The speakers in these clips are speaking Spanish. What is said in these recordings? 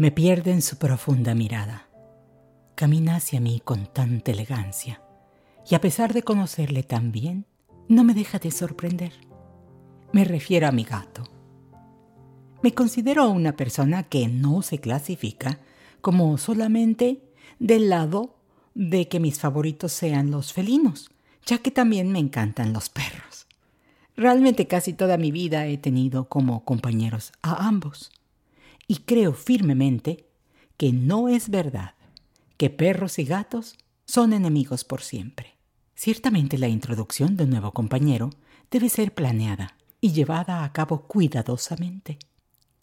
Me pierde en su profunda mirada. Camina hacia mí con tanta elegancia y a pesar de conocerle tan bien, no me deja de sorprender. Me refiero a mi gato. Me considero una persona que no se clasifica como solamente del lado de que mis favoritos sean los felinos, ya que también me encantan los perros. Realmente casi toda mi vida he tenido como compañeros a ambos y creo firmemente que no es verdad que perros y gatos son enemigos por siempre. Ciertamente la introducción de un nuevo compañero debe ser planeada y llevada a cabo cuidadosamente.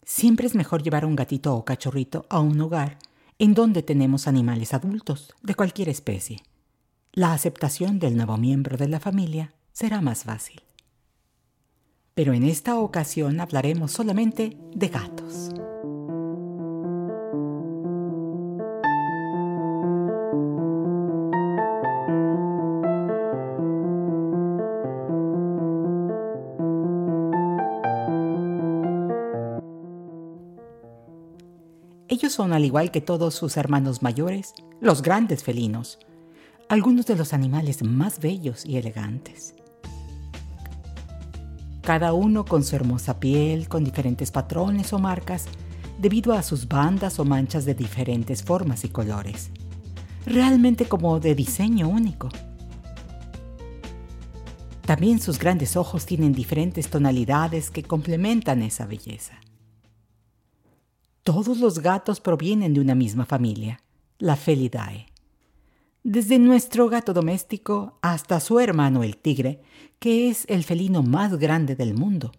Siempre es mejor llevar un gatito o cachorrito a un hogar en donde tenemos animales adultos de cualquier especie. La aceptación del nuevo miembro de la familia será más fácil. Pero en esta ocasión hablaremos solamente de gatos. Ellos son, al igual que todos sus hermanos mayores, los grandes felinos, algunos de los animales más bellos y elegantes. Cada uno con su hermosa piel, con diferentes patrones o marcas, debido a sus bandas o manchas de diferentes formas y colores, realmente como de diseño único. También sus grandes ojos tienen diferentes tonalidades que complementan esa belleza. Todos los gatos provienen de una misma familia, la Felidae. Desde nuestro gato doméstico hasta su hermano el tigre, que es el felino más grande del mundo,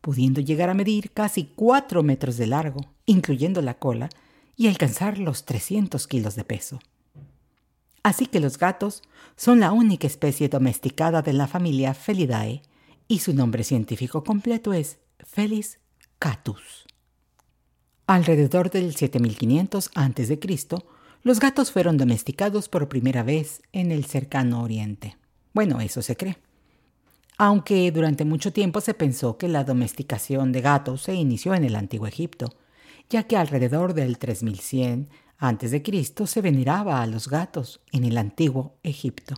pudiendo llegar a medir casi 4 metros de largo, incluyendo la cola, y alcanzar los 300 kilos de peso. Así que los gatos son la única especie domesticada de la familia Felidae y su nombre científico completo es Felis catus. Alrededor del 7500 a.C., los gatos fueron domesticados por primera vez en el cercano Oriente. Bueno, eso se cree. Aunque durante mucho tiempo se pensó que la domesticación de gatos se inició en el antiguo Egipto, ya que alrededor del 3100 a.C. se veneraba a los gatos en el antiguo Egipto.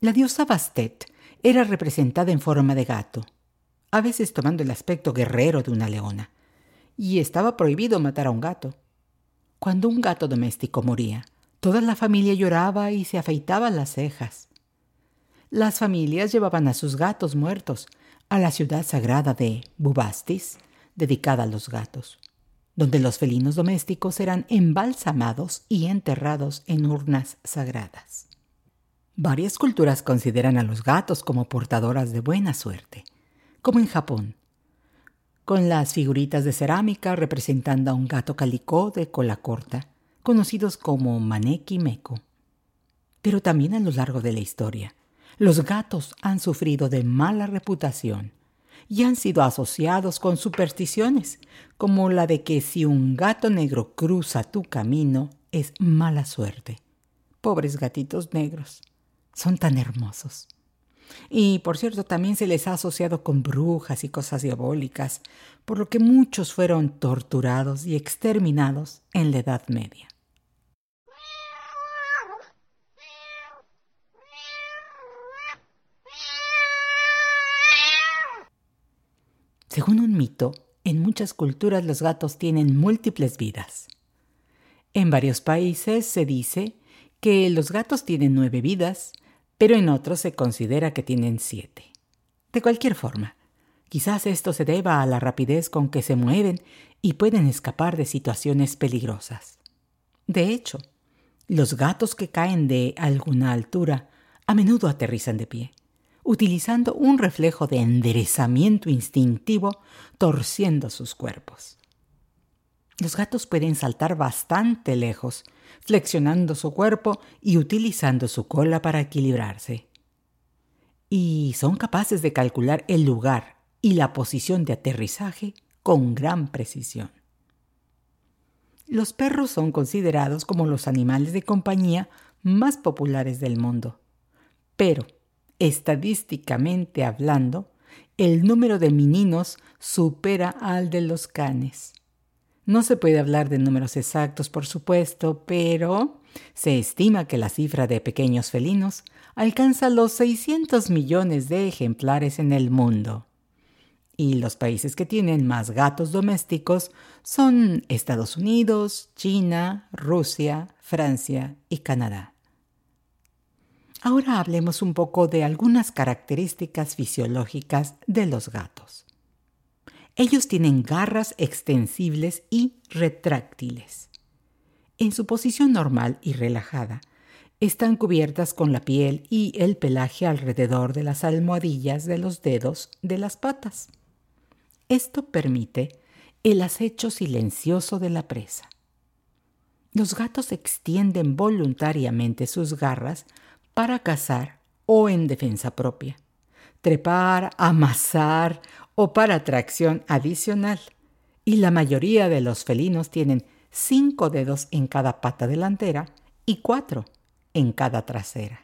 La diosa Bastet era representada en forma de gato, a veces tomando el aspecto guerrero de una leona y estaba prohibido matar a un gato. Cuando un gato doméstico moría, toda la familia lloraba y se afeitaba las cejas. Las familias llevaban a sus gatos muertos a la ciudad sagrada de Bubastis, dedicada a los gatos, donde los felinos domésticos eran embalsamados y enterrados en urnas sagradas. Varias culturas consideran a los gatos como portadoras de buena suerte, como en Japón, con las figuritas de cerámica representando a un gato calicó de cola corta, conocidos como maneki meko. Pero también a lo largo de la historia, los gatos han sufrido de mala reputación y han sido asociados con supersticiones, como la de que si un gato negro cruza tu camino es mala suerte. Pobres gatitos negros, son tan hermosos. Y por cierto, también se les ha asociado con brujas y cosas diabólicas, por lo que muchos fueron torturados y exterminados en la Edad Media. Según un mito, en muchas culturas los gatos tienen múltiples vidas. En varios países se dice que los gatos tienen nueve vidas, pero en otros se considera que tienen siete. De cualquier forma, Quizás esto se deba a la rapidez con que se mueven y pueden escapar de situaciones peligrosas. De hecho, los gatos que caen de alguna altura a menudo aterrizan de pie, utilizando un reflejo de enderezamiento instintivo torciendo sus cuerpos. Los gatos pueden saltar bastante lejos, flexionando su cuerpo y utilizando su cola para equilibrarse. Y son capaces de calcular el lugar y la posición de aterrizaje con gran precisión. Los perros son considerados como los animales de compañía más populares del mundo. Pero, estadísticamente hablando, el número de meninos supera al de los canes. No se puede hablar de números exactos, por supuesto, pero se estima que la cifra de pequeños felinos alcanza los 600 millones de ejemplares en el mundo. Y los países que tienen más gatos domésticos son Estados Unidos, China, Rusia, Francia y Canadá. Ahora hablemos un poco de algunas características fisiológicas de los gatos. Ellos tienen garras extensibles y retráctiles. En su posición normal y relajada, están cubiertas con la piel y el pelaje alrededor de las almohadillas de los dedos de las patas. Esto permite el acecho silencioso de la presa. Los gatos extienden voluntariamente sus garras para cazar o en defensa propia, trepar, amasar o para atracción adicional. Y la mayoría de los felinos tienen cinco dedos en cada pata delantera y cuatro en cada trasera.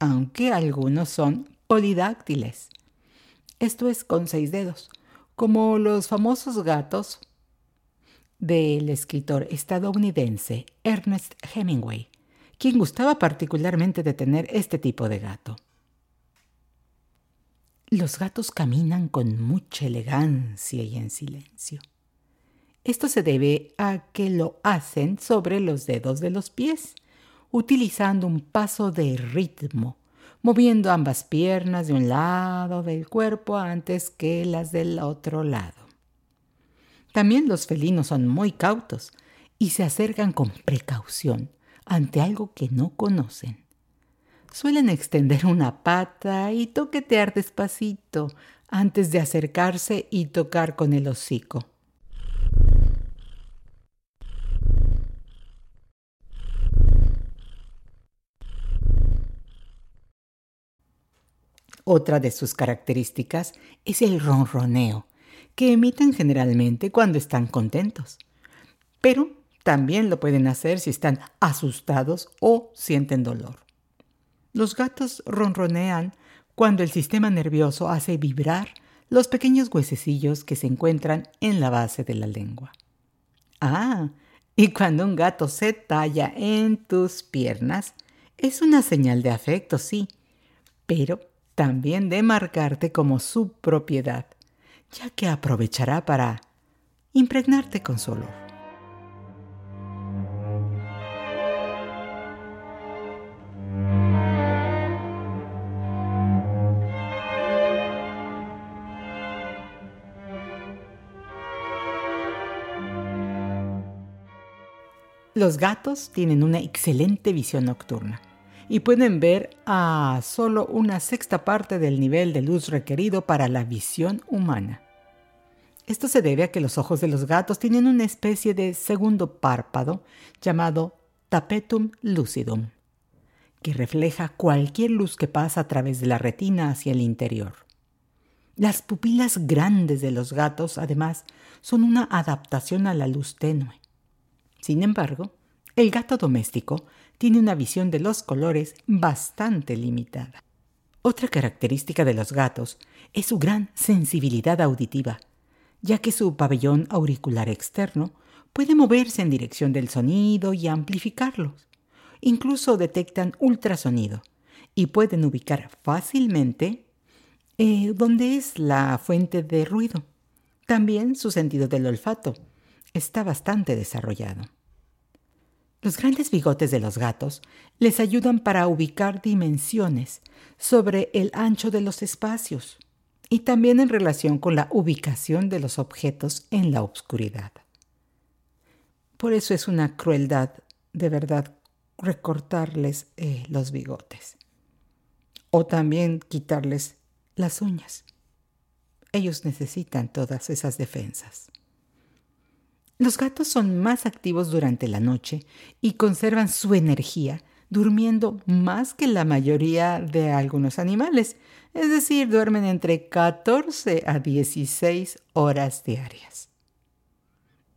Aunque algunos son polidáctiles. Esto es con seis dedos, como los famosos gatos del escritor estadounidense Ernest Hemingway, quien gustaba particularmente de tener este tipo de gato. Los gatos caminan con mucha elegancia y en silencio. Esto se debe a que lo hacen sobre los dedos de los pies, utilizando un paso de ritmo moviendo ambas piernas de un lado del cuerpo antes que las del otro lado. También los felinos son muy cautos y se acercan con precaución ante algo que no conocen. Suelen extender una pata y toquetear despacito antes de acercarse y tocar con el hocico. Otra de sus características es el ronroneo, que emiten generalmente cuando están contentos. Pero también lo pueden hacer si están asustados o sienten dolor. Los gatos ronronean cuando el sistema nervioso hace vibrar los pequeños huesecillos que se encuentran en la base de la lengua. Ah, y cuando un gato se talla en tus piernas, es una señal de afecto, sí, pero también de marcarte como su propiedad, ya que aprovechará para impregnarte con su olor. Los gatos tienen una excelente visión nocturna y pueden ver a solo una sexta parte del nivel de luz requerido para la visión humana. Esto se debe a que los ojos de los gatos tienen una especie de segundo párpado llamado tapetum lucidum, que refleja cualquier luz que pasa a través de la retina hacia el interior. Las pupilas grandes de los gatos, además, son una adaptación a la luz tenue. Sin embargo, el gato doméstico tiene una visión de los colores bastante limitada. Otra característica de los gatos es su gran sensibilidad auditiva, ya que su pabellón auricular externo puede moverse en dirección del sonido y amplificarlos. Incluso detectan ultrasonido y pueden ubicar fácilmente eh, dónde es la fuente de ruido. También su sentido del olfato está bastante desarrollado. Los grandes bigotes de los gatos les ayudan para ubicar dimensiones sobre el ancho de los espacios. y también en relación con la ubicación de los objetos en la oscuridad. Por eso es una crueldad, de verdad, recortarles eh, los bigotes o también quitarles las uñas. Ellos necesitan todas esas defensas. Los gatos son más activos durante la noche y conservan su energía durmiendo más que la mayoría de algunos animales, es decir, duermen entre 14 a 16 horas diarias.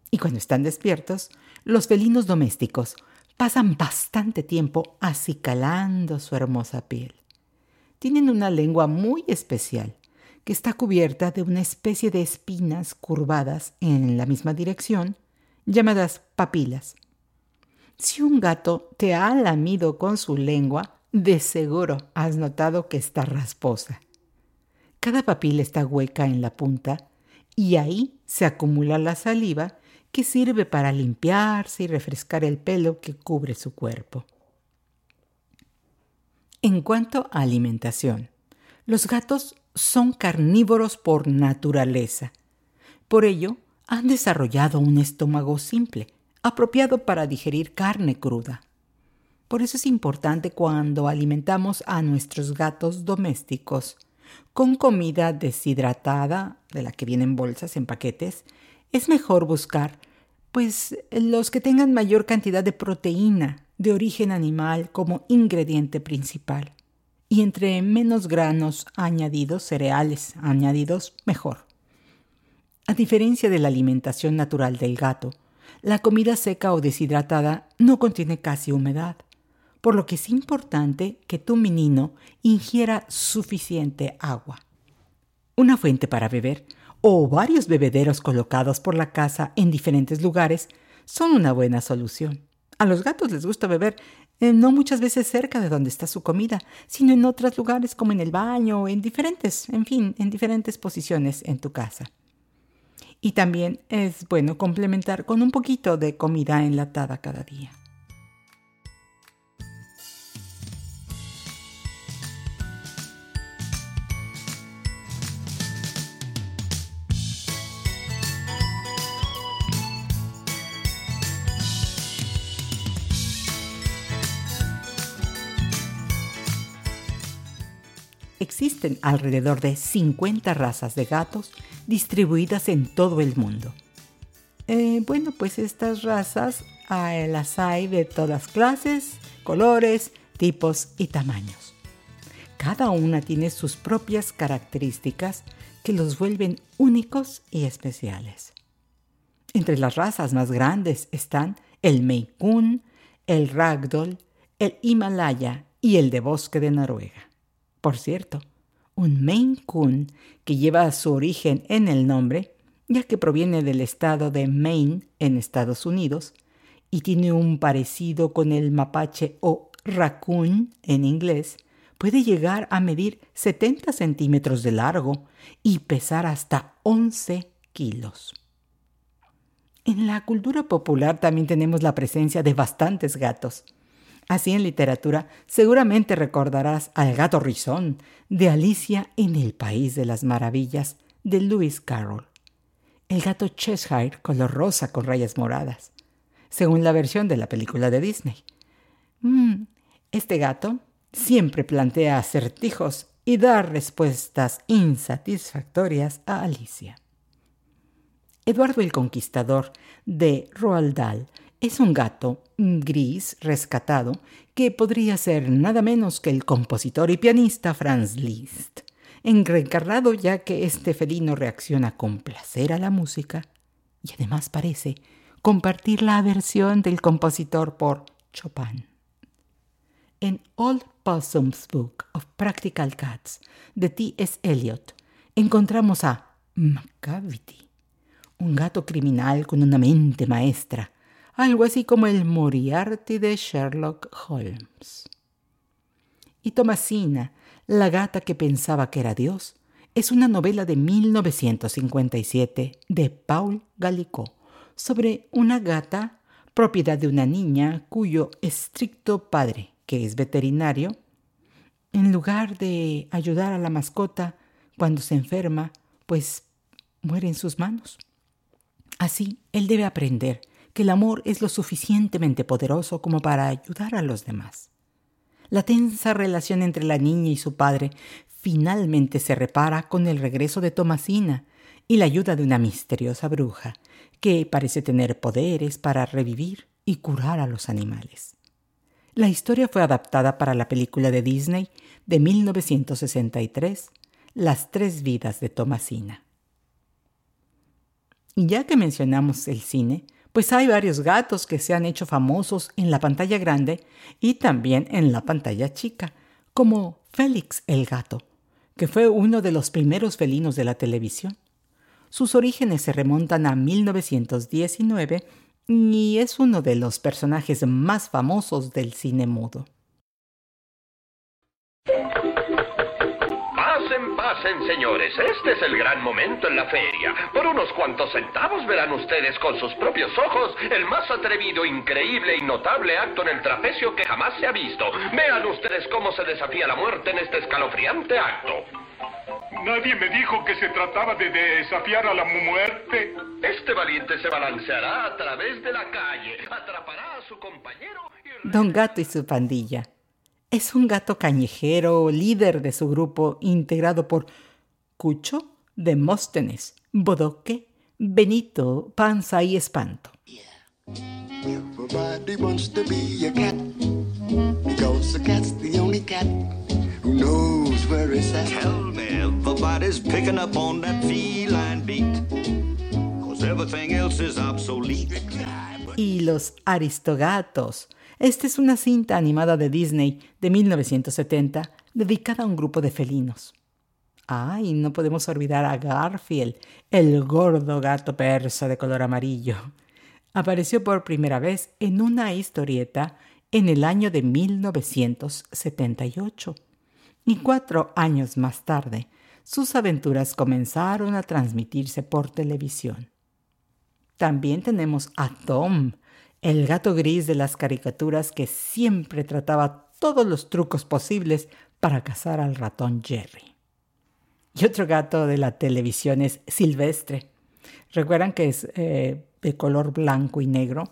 Y cuando están despiertos, los felinos domésticos pasan bastante tiempo acicalando su hermosa piel. Tienen una lengua muy especial que está cubierta de una especie de espinas curvadas en la misma dirección, llamadas papilas. Si un gato te ha lamido con su lengua, de seguro has notado que está rasposa. Cada papila está hueca en la punta y ahí se acumula la saliva que sirve para limpiarse y refrescar el pelo que cubre su cuerpo. En cuanto a alimentación, los gatos son carnívoros por naturaleza. Por ello, han desarrollado un estómago simple, apropiado para digerir carne cruda. Por eso es importante cuando alimentamos a nuestros gatos domésticos con comida deshidratada, de la que vienen bolsas en paquetes, es mejor buscar pues los que tengan mayor cantidad de proteína de origen animal como ingrediente principal y entre menos granos añadidos, cereales añadidos, mejor. A diferencia de la alimentación natural del gato, la comida seca o deshidratada no contiene casi humedad, por lo que es importante que tu menino ingiera suficiente agua. Una fuente para beber o varios bebederos colocados por la casa en diferentes lugares son una buena solución. A los gatos les gusta beber eh, no muchas veces cerca de donde está su comida, sino en otros lugares como en el baño en diferentes, en fin, en diferentes posiciones en tu casa. Y también es bueno complementar con un poquito de comida enlatada cada día. Existen alrededor de 50 razas de gatos distribuidas en todo el mundo. Eh, bueno, pues estas razas las hay de todas clases, colores, tipos y tamaños. Cada una tiene sus propias características que los vuelven únicos y especiales. Entre las razas más grandes están el Coon, el Ragdoll, el Himalaya y el de bosque de Noruega. Por cierto, un Maine Coon que lleva su origen en el nombre, ya que proviene del estado de Maine en Estados Unidos y tiene un parecido con el mapache o raccoon en inglés, puede llegar a medir 70 centímetros de largo y pesar hasta 11 kilos. En la cultura popular también tenemos la presencia de bastantes gatos. Así en literatura seguramente recordarás al gato rizón de Alicia en el País de las Maravillas de Lewis Carroll. El gato Cheshire color rosa con rayas moradas, según la versión de la película de Disney. Mm, este gato siempre plantea acertijos y da respuestas insatisfactorias a Alicia. Eduardo el Conquistador de Roald Dahl es un gato gris rescatado que podría ser nada menos que el compositor y pianista Franz Liszt, reencarnado ya que este felino reacciona con placer a la música y además parece compartir la aversión del compositor por Chopin. En Old Possum's Book of Practical Cats de T.S. Eliot encontramos a Macavity, un gato criminal con una mente maestra algo así como el Moriarty de Sherlock Holmes. Y Tomasina, la gata que pensaba que era Dios, es una novela de 1957 de Paul Gallicot sobre una gata propiedad de una niña cuyo estricto padre, que es veterinario, en lugar de ayudar a la mascota Cuando se enferma, pues muere en sus manos. Así, él debe aprender que el amor es lo suficientemente poderoso como para ayudar a los demás. La tensa relación entre la niña y su padre finalmente se repara con el regreso de Tomasina y la ayuda de una misteriosa bruja que parece tener poderes para revivir y curar a los animales. La historia fue adaptada para la película de Disney de 1963, Las tres vidas de Tomasina. Y ya que mencionamos el cine, pues hay varios gatos que se han hecho famosos en la pantalla grande y también en la pantalla chica, como Félix el gato, que fue uno de los primeros felinos de la televisión. Sus orígenes se remontan a 1919 y es uno de los personajes más famosos del cine mudo. Pasen, señores. Este es el gran momento en la feria. Por unos cuantos centavos verán ustedes con sus propios ojos el más atrevido, increíble y notable acto en el trapecio que jamás se ha visto. Vean ustedes cómo se desafía la muerte en este escalofriante acto. Nadie me dijo que se trataba de desafiar a la muerte. Este valiente se balanceará a través de la calle, atrapará a su compañero y... Don Gato y su pandilla. Es un gato callejero, líder de su grupo, integrado por Cucho, Demóstenes, Bodoque, Benito, Panza y Espanto. Everybody wants to be a cat because the cat's the only cat who knows where it's at. Tell me, everybody's picking up on that feline beat because everything else is obsolete. Y los aristogatos esta es una cinta animada de Disney de 1970 dedicada a un grupo de felinos. Ay, no podemos olvidar a Garfield, el gordo gato persa de color amarillo. Apareció por primera vez en una historieta en el año de 1978. Y cuatro años más tarde, sus aventuras comenzaron a transmitirse por televisión. También tenemos a Tom, el gato gris de las caricaturas que siempre trataba todos los trucos posibles para cazar al ratón Jerry. Y otro gato de la televisión es Silvestre. Recuerdan que es eh, de color blanco y negro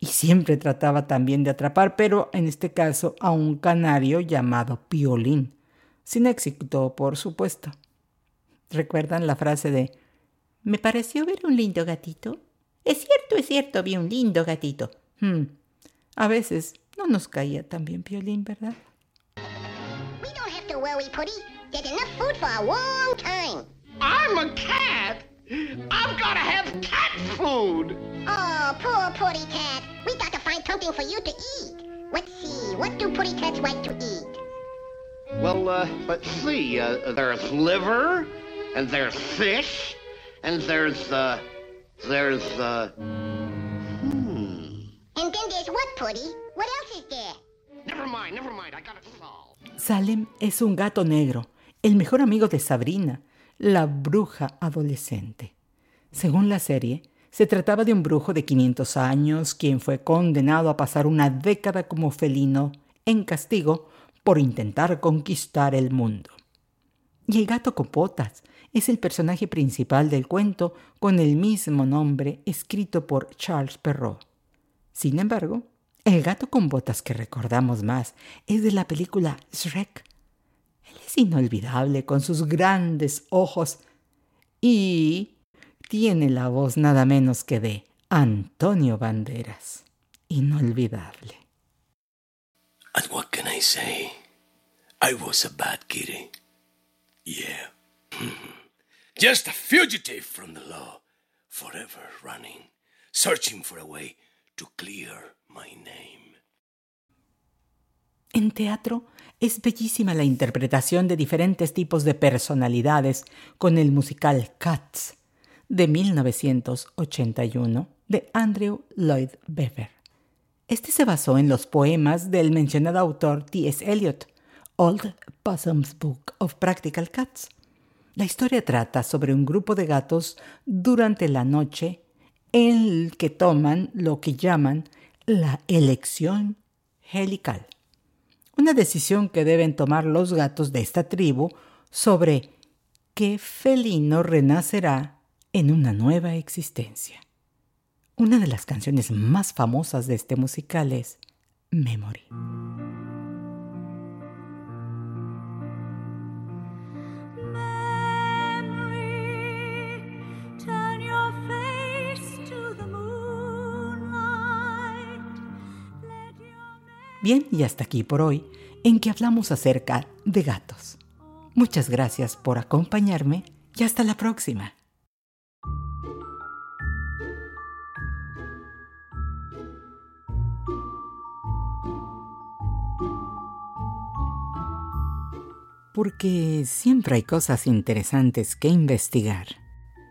y siempre trataba también de atrapar, pero en este caso a un canario llamado Piolín. Sin éxito, por supuesto. ¿Recuerdan la frase de Me pareció ver un lindo gatito? Es cierto, es cierto, vi un lindo gatito. Hmm. A veces no nos caía tan bien Piolín, ¿verdad? We don't have to worry, Putty. There's enough food for a long time. I'm a cat. I've got to have cat food. Oh, poor Putty Cat. We got to find something for you to eat. Let's see, what do Putty Cats like to eat? Well, uh, let's see. Uh, there's liver, and there's fish, and there's, uh, There's the. Hmm. And then there's what, Putty? What else is there? Never mind, never mind, I got it solved. Salem es un gato negro, el mejor amigo de Sabrina, la bruja adolescente. Según la serie, se trataba de un brujo de 500 años quien fue condenado a pasar una década como felino en castigo por intentar conquistar el mundo. Y el gato con botas es el personaje principal del cuento con el mismo nombre escrito por Charles Perrault. Sin embargo, el gato con botas que recordamos más es de la película Shrek. Él es inolvidable con sus grandes ojos y tiene la voz nada menos que de Antonio Banderas. Inolvidable. What can I say? I was a bad kitty. Just a fugitive from the law, forever running, searching for a way to clear my name. En teatro es bellísima la interpretación de diferentes tipos de personalidades con el musical Cats de 1981 de Andrew Lloyd Webber. Este se basó en los poemas del mencionado autor T.S. Eliot, Old Possum's Book of Practical Cats la historia trata sobre un grupo de gatos durante la noche en el que toman lo que llaman la elección helical, una decisión que deben tomar los gatos de esta tribu sobre que Felino renacerá en una nueva existencia. Una de las canciones más famosas de este musical es Memory. Bien, y hasta aquí por hoy, en que hablamos acerca de gatos. Muchas gracias por acompañarme y hasta la próxima. Porque siempre hay cosas interesantes que investigar,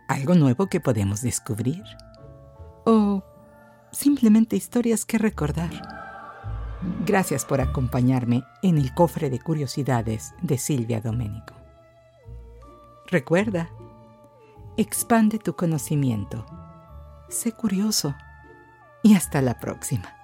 algo nuevo que podemos descubrir o simplemente historias que recordar. Gracias por acompañarme en el cofre de curiosidades de Silvia Domenico. Recuerda, expande tu conocimiento, sé curioso y hasta la próxima.